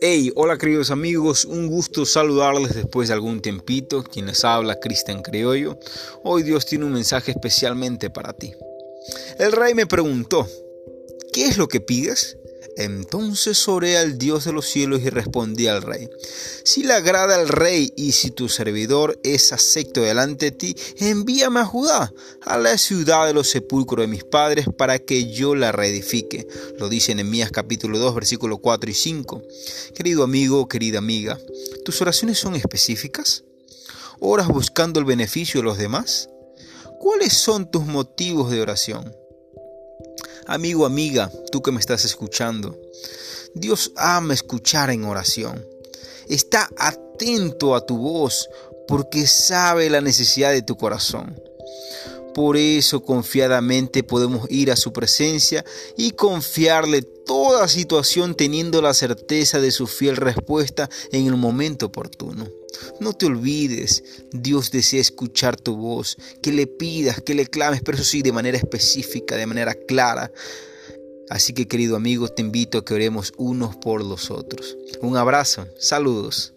Hey, hola queridos amigos, un gusto saludarles después de algún tiempito. Quien les habla, Cristian Criollo. Hoy Dios tiene un mensaje especialmente para ti. El rey me preguntó, ¿qué es lo que pides? Entonces oré al Dios de los cielos y respondí al rey, si le agrada al rey y si tu servidor es acepto delante de ti, envíame a Judá, a la ciudad de los sepulcros de mis padres, para que yo la reedifique. Lo dice Nehemías capítulo 2, versículos 4 y 5. Querido amigo, querida amiga, ¿tus oraciones son específicas? ¿Oras buscando el beneficio de los demás? ¿Cuáles son tus motivos de oración? Amigo, amiga, tú que me estás escuchando, Dios ama escuchar en oración. Está atento a tu voz porque sabe la necesidad de tu corazón. Por eso confiadamente podemos ir a su presencia y confiarle toda situación teniendo la certeza de su fiel respuesta en el momento oportuno. No te olvides, Dios desea escuchar tu voz, que le pidas, que le clames, pero eso sí, de manera específica, de manera clara. Así que querido amigo, te invito a que oremos unos por los otros. Un abrazo, saludos.